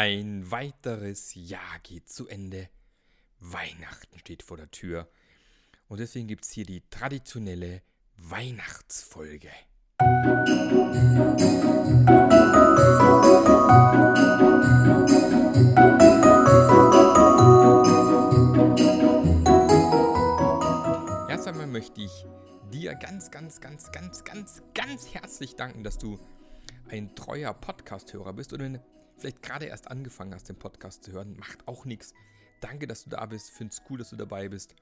Ein weiteres Jahr geht zu Ende. Weihnachten steht vor der Tür. Und deswegen gibt es hier die traditionelle Weihnachtsfolge. Erst einmal möchte ich dir ganz, ganz, ganz, ganz, ganz, ganz herzlich danken, dass du ein treuer Podcast-Hörer bist oder vielleicht gerade erst angefangen hast, den Podcast zu hören. Macht auch nichts. Danke, dass du da bist. Find's cool, dass du dabei bist.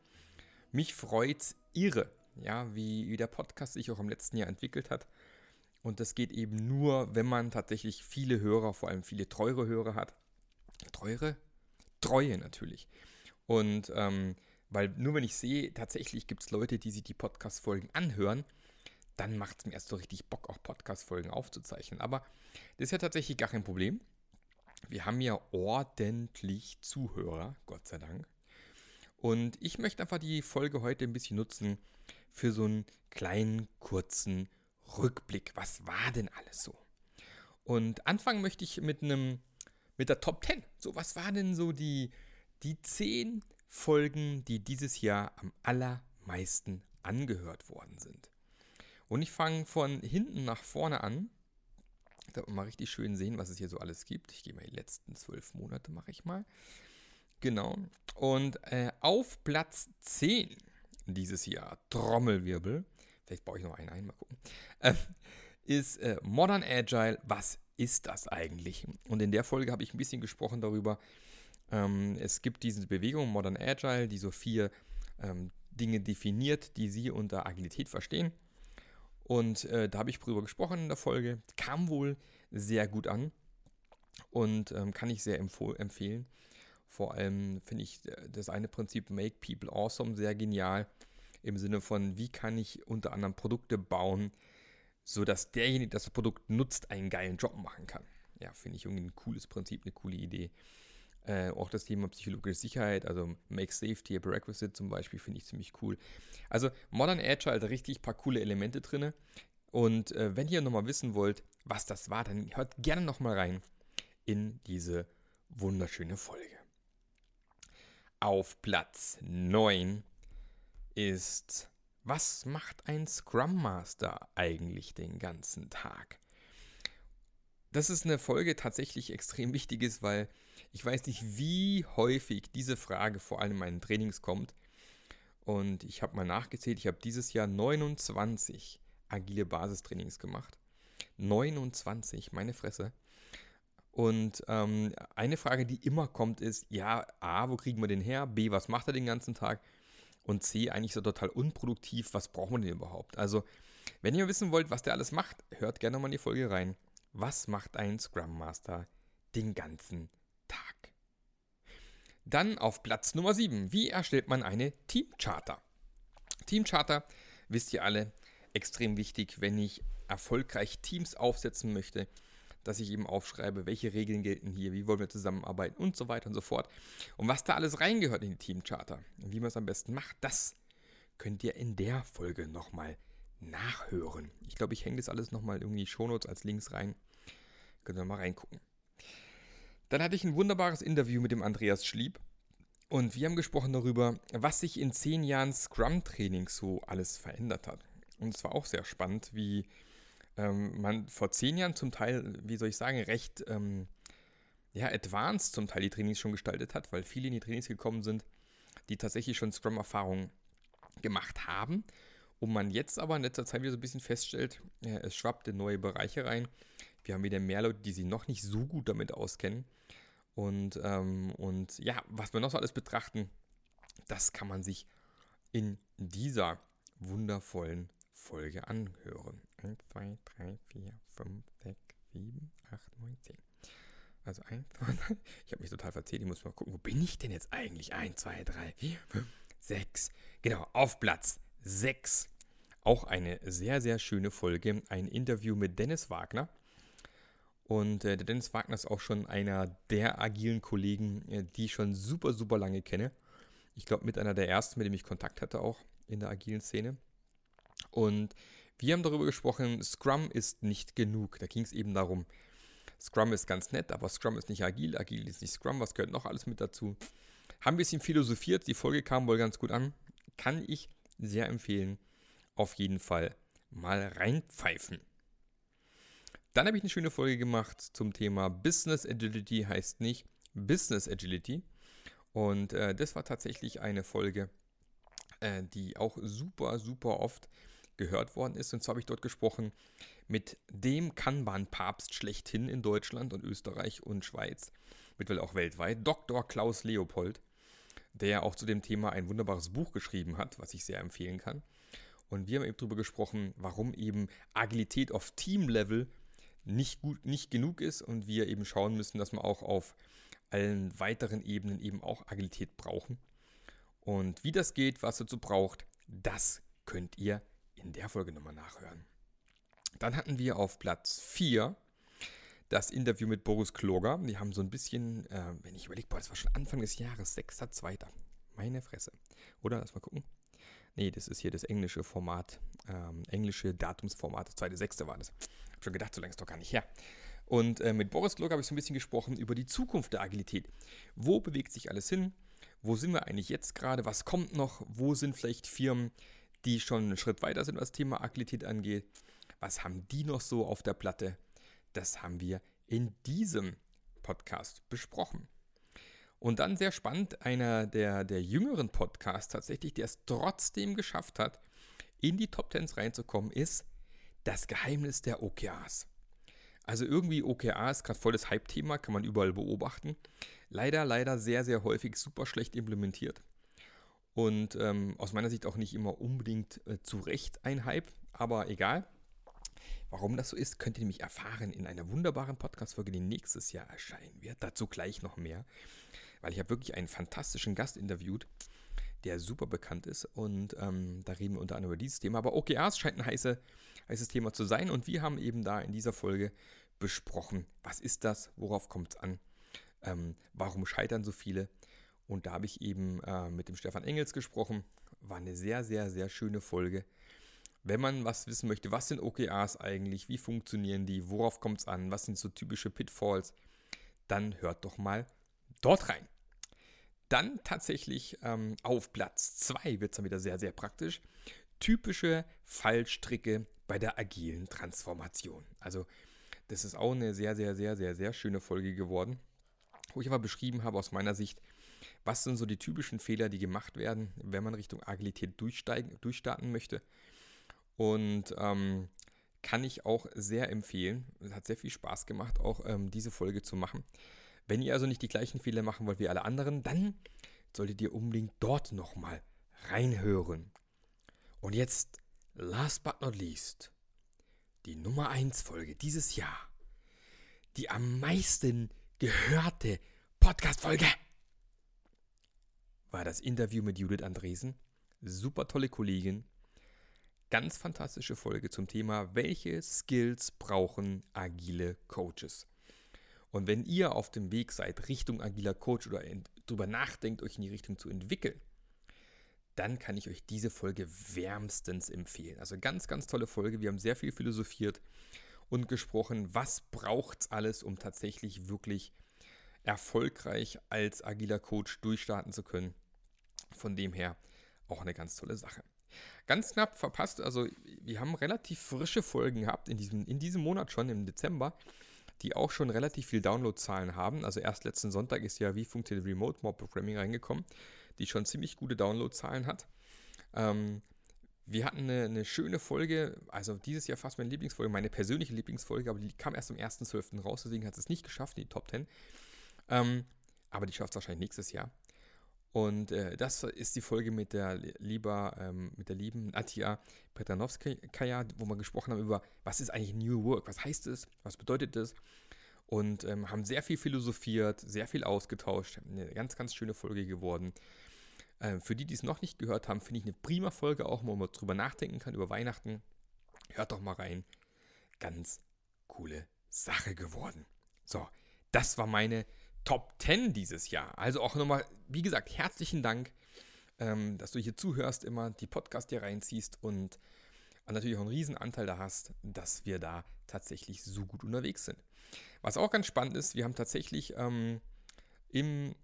Mich freut's irre, ja, wie, wie der Podcast sich auch im letzten Jahr entwickelt hat. Und das geht eben nur, wenn man tatsächlich viele Hörer, vor allem viele teure Hörer hat. Teure? Treue natürlich. Und ähm, weil nur wenn ich sehe, tatsächlich gibt es Leute, die sich die Podcast-Folgen anhören, dann macht es mir erst so richtig Bock, auch Podcast-Folgen aufzuzeichnen. Aber das ist ja tatsächlich gar kein Problem. Wir haben ja ordentlich Zuhörer, Gott sei Dank. Und ich möchte einfach die Folge heute ein bisschen nutzen für so einen kleinen, kurzen Rückblick. Was war denn alles so? Und anfangen möchte ich mit einem, mit der Top 10. So, was waren denn so die, die 10 Folgen, die dieses Jahr am allermeisten angehört worden sind? Und ich fange von hinten nach vorne an. Man mal richtig schön sehen, was es hier so alles gibt. Ich gehe mal die letzten zwölf Monate, mache ich mal. Genau. Und äh, auf Platz 10 dieses Jahr, Trommelwirbel, vielleicht baue ich noch einen ein, mal gucken, äh, ist äh, Modern Agile. Was ist das eigentlich? Und in der Folge habe ich ein bisschen gesprochen darüber. Ähm, es gibt diese Bewegung Modern Agile, die so vier ähm, Dinge definiert, die Sie unter Agilität verstehen. Und äh, da habe ich drüber gesprochen in der Folge. Kam wohl sehr gut an und ähm, kann ich sehr empfehlen. Vor allem finde ich äh, das eine Prinzip Make People Awesome sehr genial. Im Sinne von, wie kann ich unter anderem Produkte bauen, sodass derjenige, der das Produkt nutzt, einen geilen Job machen kann. Ja, finde ich irgendwie ein cooles Prinzip, eine coole Idee. Äh, auch das Thema psychologische Sicherheit, also Make Safety a Prerequisite zum Beispiel, finde ich ziemlich cool. Also Modern Agile hat richtig paar coole Elemente drin. Und äh, wenn ihr nochmal wissen wollt, was das war, dann hört gerne nochmal rein in diese wunderschöne Folge. Auf Platz 9 ist, was macht ein Scrum Master eigentlich den ganzen Tag? Das ist eine Folge tatsächlich extrem wichtig ist, weil ich weiß nicht, wie häufig diese Frage vor allem in meinen Trainings kommt. Und ich habe mal nachgezählt, ich habe dieses Jahr 29 agile Basistrainings gemacht. 29, meine Fresse. Und ähm, eine Frage, die immer kommt, ist, ja, A, wo kriegen wir den her? B, was macht er den ganzen Tag? Und C, eigentlich so total unproduktiv, was brauchen wir denn überhaupt? Also, wenn ihr wissen wollt, was der alles macht, hört gerne mal in die Folge rein. Was macht ein Scrum Master den ganzen Tag. Dann auf Platz Nummer 7. Wie erstellt man eine Teamcharter? Teamcharter, wisst ihr alle, extrem wichtig, wenn ich erfolgreich Teams aufsetzen möchte, dass ich eben aufschreibe, welche Regeln gelten hier, wie wollen wir zusammenarbeiten und so weiter und so fort. Und was da alles reingehört in die Teamcharter und wie man es am besten macht, das könnt ihr in der Folge nochmal nachhören. Ich glaube, ich hänge das alles nochmal irgendwie in die Shownotes als Links rein. Könnt ihr mal reingucken. Dann hatte ich ein wunderbares Interview mit dem Andreas Schlieb und wir haben gesprochen darüber, was sich in zehn Jahren Scrum-Training so alles verändert hat. Und es war auch sehr spannend, wie ähm, man vor zehn Jahren zum Teil, wie soll ich sagen, recht ähm, ja, advanced zum Teil die Trainings schon gestaltet hat, weil viele in die Trainings gekommen sind, die tatsächlich schon Scrum-Erfahrungen gemacht haben. Und man jetzt aber in letzter Zeit wieder so ein bisschen feststellt, äh, es schwappt in neue Bereiche rein. Wir haben wieder mehr Leute, die sich noch nicht so gut damit auskennen. Und, ähm, und ja, was wir noch so alles betrachten, das kann man sich in dieser wundervollen Folge anhören. 1, 2, 3, 4, 5, 6, 7, 8, 9, 10. Also 1, 2, 3. Ich habe mich total verzählt. Ich muss mal gucken, wo bin ich denn jetzt eigentlich? 1, 2, 3, 4, 5, 6. Genau, auf Platz 6. Auch eine sehr, sehr schöne Folge. Ein Interview mit Dennis Wagner. Und äh, der Dennis Wagner ist auch schon einer der agilen Kollegen, äh, die ich schon super, super lange kenne. Ich glaube, mit einer der ersten, mit dem ich Kontakt hatte, auch in der agilen Szene. Und wir haben darüber gesprochen, Scrum ist nicht genug. Da ging es eben darum, Scrum ist ganz nett, aber Scrum ist nicht agil, agil ist nicht Scrum, was gehört noch alles mit dazu? Haben ein bisschen philosophiert, die Folge kam wohl ganz gut an. Kann ich sehr empfehlen. Auf jeden Fall mal reinpfeifen. Dann habe ich eine schöne Folge gemacht zum Thema Business Agility heißt nicht Business Agility. Und äh, das war tatsächlich eine Folge, äh, die auch super, super oft gehört worden ist. Und zwar habe ich dort gesprochen mit dem Kanban-Papst schlechthin in Deutschland und Österreich und Schweiz, mittlerweile auch weltweit, Dr. Klaus Leopold, der auch zu dem Thema ein wunderbares Buch geschrieben hat, was ich sehr empfehlen kann. Und wir haben eben darüber gesprochen, warum eben Agilität auf Team-Level nicht, gut, nicht genug ist und wir eben schauen müssen, dass wir auch auf allen weiteren Ebenen eben auch Agilität brauchen. Und wie das geht, was dazu braucht, das könnt ihr in der Folge nochmal nachhören. Dann hatten wir auf Platz 4 das Interview mit Boris Kloger. Die haben so ein bisschen, äh, wenn ich überlege, boah, das war schon Anfang des Jahres, 6.2. Meine Fresse. Oder? Lass mal gucken. Nee, das ist hier das englische Format, ähm, englische Datumsformat, das 2.6. war das. Hab schon gedacht, so lange ist doch gar nicht her. Und äh, mit Boris Kloger habe ich so ein bisschen gesprochen über die Zukunft der Agilität. Wo bewegt sich alles hin? Wo sind wir eigentlich jetzt gerade? Was kommt noch? Wo sind vielleicht Firmen, die schon einen Schritt weiter sind, was das Thema Agilität angeht? Was haben die noch so auf der Platte? Das haben wir in diesem Podcast besprochen. Und dann sehr spannend, einer der, der jüngeren Podcasts tatsächlich, der es trotzdem geschafft hat, in die Top Tens reinzukommen, ist das Geheimnis der OKRs. Also irgendwie OKR ist gerade voll das Hype-Thema, kann man überall beobachten. Leider, leider sehr, sehr häufig super schlecht implementiert. Und ähm, aus meiner Sicht auch nicht immer unbedingt äh, zu Recht ein Hype, aber egal. Warum das so ist, könnt ihr nämlich erfahren in einer wunderbaren Podcast-Folge, die nächstes Jahr erscheinen wird. Dazu gleich noch mehr, weil ich habe wirklich einen fantastischen Gast interviewt, der super bekannt ist. Und ähm, da reden wir unter anderem über dieses Thema. Aber OKRs scheint ein heiße, heißes Thema zu sein. Und wir haben eben da in dieser Folge besprochen, was ist das, worauf kommt es an, ähm, warum scheitern so viele. Und da habe ich eben äh, mit dem Stefan Engels gesprochen. War eine sehr, sehr, sehr schöne Folge. Wenn man was wissen möchte, was sind OKRs eigentlich, wie funktionieren die, worauf kommt es an, was sind so typische Pitfalls, dann hört doch mal dort rein. Dann tatsächlich ähm, auf Platz 2 wird es dann wieder sehr, sehr praktisch. Typische Fallstricke bei der agilen Transformation. Also das ist auch eine sehr, sehr, sehr, sehr, sehr schöne Folge geworden, wo ich aber beschrieben habe aus meiner Sicht, was sind so die typischen Fehler, die gemacht werden, wenn man Richtung Agilität durchsteigen, durchstarten möchte. Und ähm, kann ich auch sehr empfehlen. Es hat sehr viel Spaß gemacht, auch ähm, diese Folge zu machen. Wenn ihr also nicht die gleichen Fehler machen wollt wie alle anderen, dann solltet ihr unbedingt dort nochmal reinhören. Und jetzt, last but not least, die Nummer 1 Folge dieses Jahr. Die am meisten gehörte Podcast-Folge war das Interview mit Judith Andresen. Super tolle Kollegin. Ganz fantastische Folge zum Thema, welche Skills brauchen agile Coaches. Und wenn ihr auf dem Weg seid Richtung agiler Coach oder darüber nachdenkt, euch in die Richtung zu entwickeln, dann kann ich euch diese Folge wärmstens empfehlen. Also ganz, ganz tolle Folge. Wir haben sehr viel philosophiert und gesprochen, was braucht es alles, um tatsächlich wirklich erfolgreich als agiler Coach durchstarten zu können. Von dem her auch eine ganz tolle Sache. Ganz knapp verpasst, also wir haben relativ frische Folgen gehabt in diesem, in diesem Monat schon, im Dezember die auch schon relativ viel Downloadzahlen haben. Also erst letzten Sonntag ist ja Wie funktioniert Remote Mob Programming reingekommen, die schon ziemlich gute Downloadzahlen hat. Ähm, wir hatten eine, eine, schöne Folge, also dieses Jahr fast meine Lieblingsfolge, meine persönliche Lieblingsfolge, aber die kam erst am 1.12. raus, deswegen hat es nicht geschafft die Top 10. Ähm, aber die schafft es wahrscheinlich nächstes Jahr. Und äh, das ist die Folge mit der lieber, ähm, mit der lieben Atja Petranowskaja, wo wir gesprochen haben über, was ist eigentlich New Work, was heißt es, was bedeutet das? Und ähm, haben sehr viel philosophiert, sehr viel ausgetauscht. Eine ganz, ganz schöne Folge geworden. Ähm, für die, die es noch nicht gehört haben, finde ich eine prima Folge auch, wo man drüber nachdenken kann, über Weihnachten. Hört doch mal rein. Ganz coole Sache geworden. So, das war meine Top 10 dieses Jahr. Also auch nochmal, wie gesagt, herzlichen Dank, ähm, dass du hier zuhörst, immer die Podcast hier reinziehst und natürlich auch einen riesen Anteil da hast, dass wir da tatsächlich so gut unterwegs sind. Was auch ganz spannend ist, wir haben tatsächlich ähm, im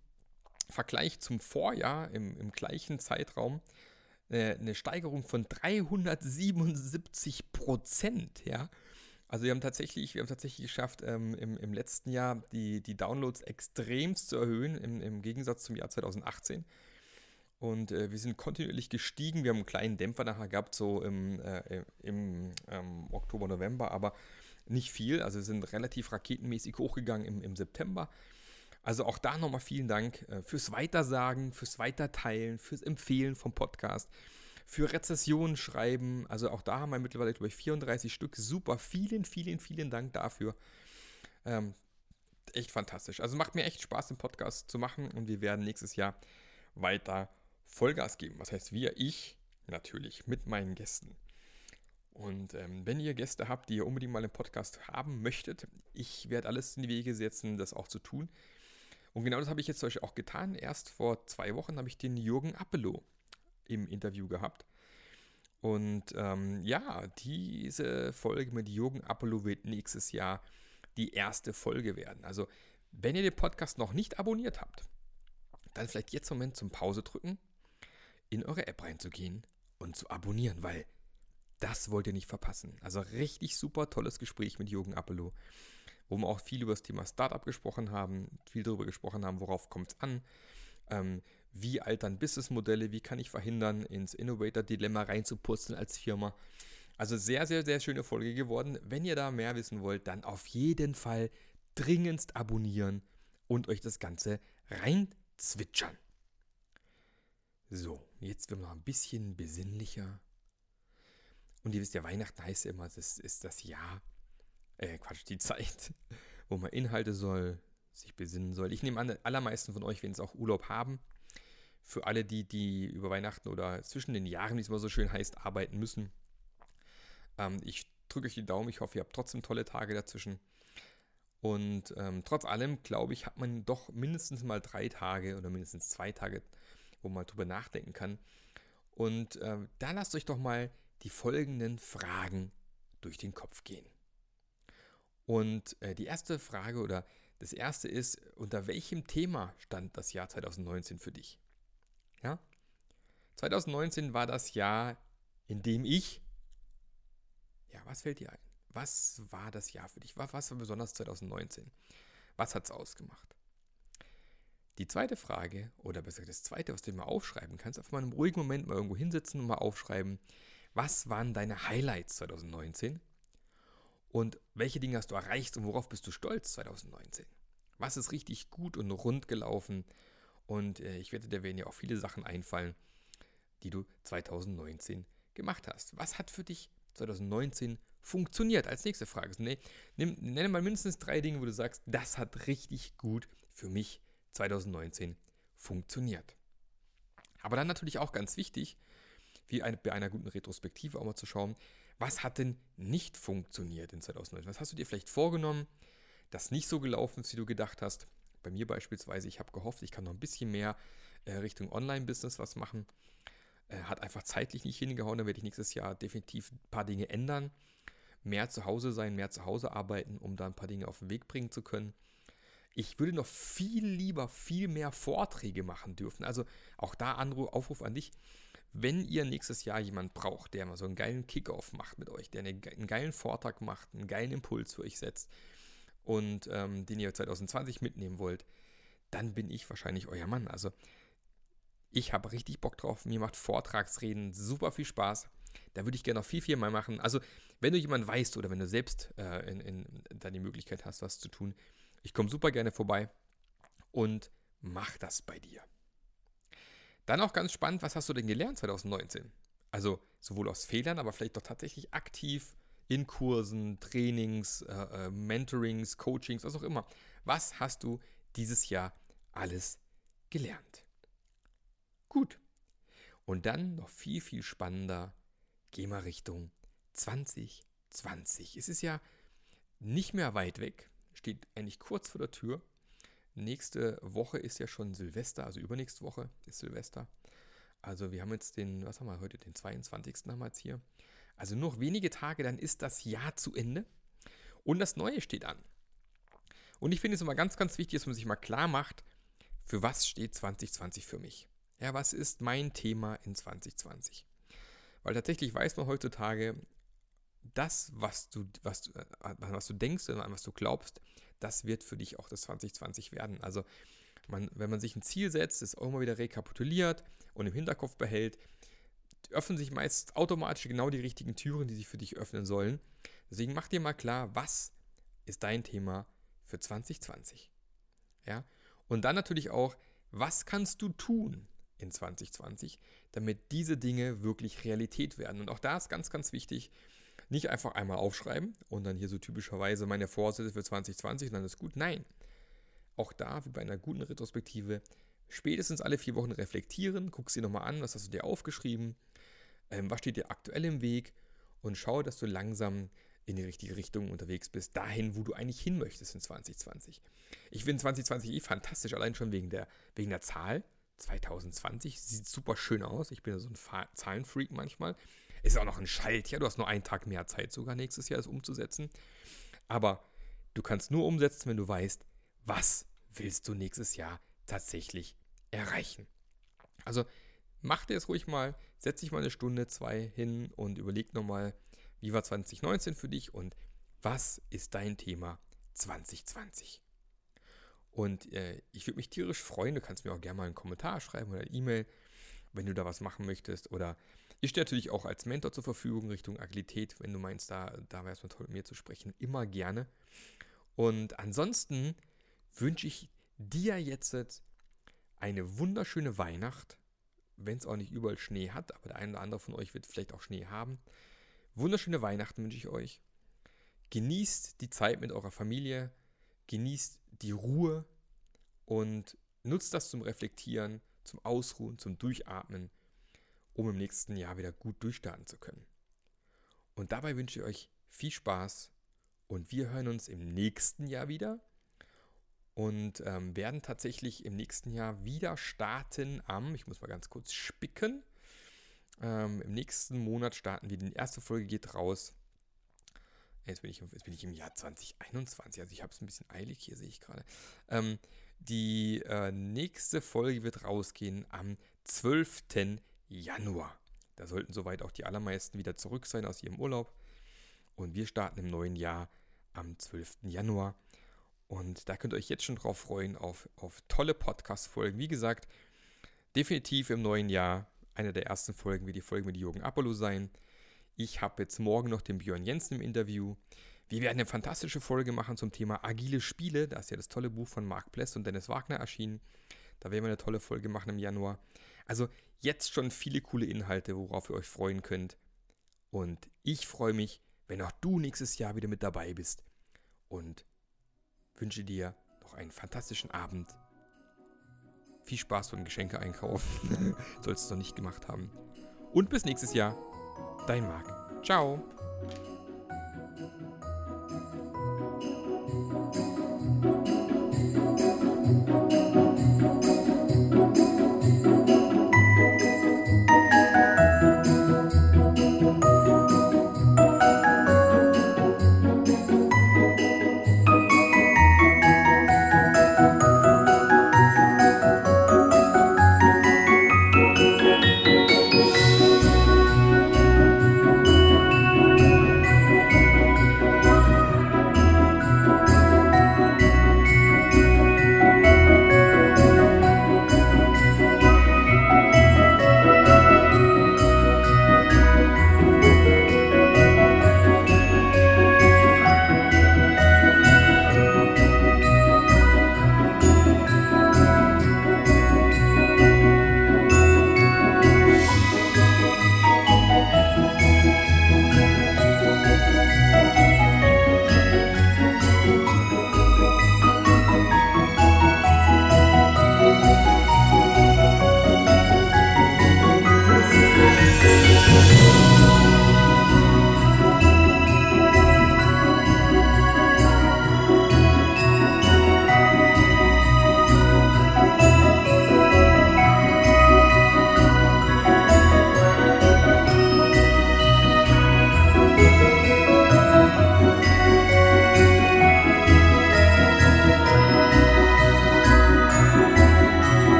Vergleich zum Vorjahr, im, im gleichen Zeitraum, äh, eine Steigerung von 377 Prozent, ja. Also wir haben tatsächlich, wir haben tatsächlich geschafft, ähm, im, im letzten Jahr die, die Downloads extremst zu erhöhen, im, im Gegensatz zum Jahr 2018. Und äh, wir sind kontinuierlich gestiegen. Wir haben einen kleinen Dämpfer nachher gehabt, so im, äh, im ähm, Oktober, November, aber nicht viel. Also wir sind relativ raketenmäßig hochgegangen im, im September. Also auch da nochmal vielen Dank äh, fürs Weitersagen, fürs Weiterteilen, fürs Empfehlen vom Podcast für Rezessionen schreiben. Also auch da haben wir mittlerweile, glaube ich, 34 Stück. Super, vielen, vielen, vielen Dank dafür. Ähm, echt fantastisch. Also macht mir echt Spaß, den Podcast zu machen und wir werden nächstes Jahr weiter Vollgas geben. Was heißt wir? Ich natürlich mit meinen Gästen. Und ähm, wenn ihr Gäste habt, die ihr unbedingt mal im Podcast haben möchtet, ich werde alles in die Wege setzen, das auch zu tun. Und genau das habe ich jetzt euch auch getan. Erst vor zwei Wochen habe ich den Jürgen Appelow im Interview gehabt. Und ähm, ja, diese Folge mit Jürgen Apollo wird nächstes Jahr die erste Folge werden. Also, wenn ihr den Podcast noch nicht abonniert habt, dann vielleicht jetzt im Moment zum Pause drücken, in eure App reinzugehen und zu abonnieren, weil das wollt ihr nicht verpassen. Also richtig super tolles Gespräch mit Jürgen Apollo, wo wir auch viel über das Thema Startup gesprochen haben, viel darüber gesprochen haben, worauf kommt es an, ähm, wie altern Businessmodelle, wie kann ich verhindern, ins Innovator-Dilemma reinzupurzeln als Firma. Also sehr, sehr, sehr schöne Folge geworden. Wenn ihr da mehr wissen wollt, dann auf jeden Fall dringendst abonnieren und euch das Ganze reinzwitschern. So, jetzt wird noch ein bisschen besinnlicher. Und ihr wisst ja, Weihnachten heißt ja immer, das ist das Jahr, äh, Quatsch, die Zeit, wo man Inhalte soll, sich besinnen soll. Ich nehme an, allermeisten von euch werden es auch Urlaub haben. Für alle, die, die über Weihnachten oder zwischen den Jahren, wie es mal so schön heißt, arbeiten müssen. Ähm, ich drücke euch die Daumen. Ich hoffe, ihr habt trotzdem tolle Tage dazwischen. Und ähm, trotz allem, glaube ich, hat man doch mindestens mal drei Tage oder mindestens zwei Tage, wo man drüber nachdenken kann. Und äh, da lasst euch doch mal die folgenden Fragen durch den Kopf gehen. Und äh, die erste Frage oder das erste ist, unter welchem Thema stand das Jahr 2019 für dich? Ja? 2019 war das Jahr, in dem ich, ja, was fällt dir ein? Was war das Jahr für dich? Was war besonders 2019? Was hat es ausgemacht? Die zweite Frage, oder besser das zweite, was du mal aufschreiben kannst, auf mal einen ruhigen Moment mal irgendwo hinsetzen und mal aufschreiben, was waren deine Highlights 2019? Und welche Dinge hast du erreicht und worauf bist du stolz 2019? Was ist richtig gut und rund gelaufen? Und äh, ich wette, dir werden ja auch viele Sachen einfallen, die du 2019 gemacht hast. Was hat für dich 2019 funktioniert? Als nächste Frage. Nee, nimm, nenne mal mindestens drei Dinge, wo du sagst, das hat richtig gut für mich 2019 funktioniert. Aber dann natürlich auch ganz wichtig, wie eine, bei einer guten Retrospektive auch mal zu schauen, was hat denn nicht funktioniert in 2019? Was hast du dir vielleicht vorgenommen, das nicht so gelaufen ist, wie du gedacht hast? Bei mir beispielsweise, ich habe gehofft, ich kann noch ein bisschen mehr äh, Richtung Online-Business was machen. Äh, hat einfach zeitlich nicht hingehauen, da werde ich nächstes Jahr definitiv ein paar Dinge ändern. Mehr zu Hause sein, mehr zu Hause arbeiten, um da ein paar Dinge auf den Weg bringen zu können. Ich würde noch viel lieber viel mehr Vorträge machen dürfen. Also auch da Anruf, Aufruf an dich. Wenn ihr nächstes Jahr jemanden braucht, der mal so einen geilen Kickoff macht mit euch, der einen geilen Vortrag macht, einen geilen Impuls für euch setzt und ähm, den ihr 2020 mitnehmen wollt, dann bin ich wahrscheinlich euer Mann. Also ich habe richtig Bock drauf. Mir macht Vortragsreden super viel Spaß. Da würde ich gerne noch viel, viel mehr machen. Also, wenn du jemanden weißt oder wenn du selbst äh, in, in, dann die Möglichkeit hast, was zu tun, ich komme super gerne vorbei und mach das bei dir. Dann auch ganz spannend, was hast du denn gelernt 2019? Also sowohl aus Fehlern, aber vielleicht doch tatsächlich aktiv in Kursen, Trainings, äh, äh, Mentorings, Coachings, was auch immer. Was hast du dieses Jahr alles gelernt? Gut. Und dann noch viel, viel spannender, geh mal Richtung 2020. Es ist ja nicht mehr weit weg, steht eigentlich kurz vor der Tür. Nächste Woche ist ja schon Silvester, also übernächste Woche ist Silvester. Also wir haben jetzt den, was haben wir heute, den 22. haben wir jetzt hier. Also nur noch wenige Tage, dann ist das Jahr zu Ende und das Neue steht an. Und ich finde es immer ganz, ganz wichtig, dass man sich mal klar macht, für was steht 2020 für mich? Ja, was ist mein Thema in 2020? Weil tatsächlich weiß man heutzutage, das, was du, was, äh, was du denkst und an was du glaubst, das wird für dich auch das 2020 werden. Also man, wenn man sich ein Ziel setzt, es auch immer wieder rekapituliert und im Hinterkopf behält, öffnen sich meist automatisch genau die richtigen Türen, die sich für dich öffnen sollen. Deswegen mach dir mal klar, was ist dein Thema für 2020. Ja? Und dann natürlich auch, was kannst du tun in 2020, damit diese Dinge wirklich Realität werden. Und auch da ist ganz, ganz wichtig, nicht einfach einmal aufschreiben und dann hier so typischerweise meine Vorsätze für 2020 und dann ist gut. Nein, auch da, wie bei einer guten Retrospektive, spätestens alle vier Wochen reflektieren, guck sie nochmal an, was hast du dir aufgeschrieben, ähm, was steht dir aktuell im Weg und schau, dass du langsam in die richtige Richtung unterwegs bist, dahin, wo du eigentlich hin möchtest in 2020. Ich finde 2020 eh fantastisch, allein schon wegen der, wegen der Zahl. 2020 sieht super schön aus. Ich bin ja so ein Zahlenfreak manchmal. Ist auch noch ein Schaltjahr. Du hast nur einen Tag mehr Zeit sogar nächstes Jahr, es umzusetzen. Aber du kannst nur umsetzen, wenn du weißt, was willst du nächstes Jahr tatsächlich erreichen. Also mach dir es ruhig mal, setz dich mal eine Stunde, zwei hin und überleg nochmal, wie war 2019 für dich und was ist dein Thema 2020? Und äh, ich würde mich tierisch freuen, du kannst mir auch gerne mal einen Kommentar schreiben oder eine E-Mail, wenn du da was machen möchtest. Oder ich stehe natürlich auch als Mentor zur Verfügung Richtung Agilität, wenn du meinst, da, da wäre es mal toll, mit mir zu sprechen. Immer gerne. Und ansonsten wünsche ich dir jetzt eine wunderschöne Weihnacht, wenn es auch nicht überall Schnee hat, aber der eine oder andere von euch wird vielleicht auch Schnee haben. Wunderschöne Weihnachten wünsche ich euch. Genießt die Zeit mit eurer Familie, genießt die Ruhe und nutzt das zum Reflektieren, zum Ausruhen, zum Durchatmen, um im nächsten Jahr wieder gut durchstarten zu können. Und dabei wünsche ich euch viel Spaß und wir hören uns im nächsten Jahr wieder und ähm, werden tatsächlich im nächsten Jahr wieder starten am, ich muss mal ganz kurz spicken, ähm, Im nächsten Monat starten wir. Die erste Folge geht raus. Jetzt bin ich, jetzt bin ich im Jahr 2021. Also ich habe es ein bisschen eilig hier, sehe ich gerade. Ähm, die äh, nächste Folge wird rausgehen am 12. Januar. Da sollten soweit auch die allermeisten wieder zurück sein aus ihrem Urlaub. Und wir starten im neuen Jahr am 12. Januar. Und da könnt ihr euch jetzt schon drauf freuen, auf, auf tolle Podcast-Folgen. Wie gesagt, definitiv im neuen Jahr eine der ersten Folgen wird die Folge mit Jürgen Apollo sein. Ich habe jetzt morgen noch den Björn Jensen im Interview. Wir werden eine fantastische Folge machen zum Thema agile Spiele. Da ist ja das tolle Buch von Mark Pless und Dennis Wagner erschienen. Da werden wir eine tolle Folge machen im Januar. Also jetzt schon viele coole Inhalte, worauf ihr euch freuen könnt. Und ich freue mich, wenn auch du nächstes Jahr wieder mit dabei bist. Und wünsche dir noch einen fantastischen Abend viel Spaß beim Geschenke einkaufen. Sollst du noch nicht gemacht haben. Und bis nächstes Jahr. Dein Marc. Ciao.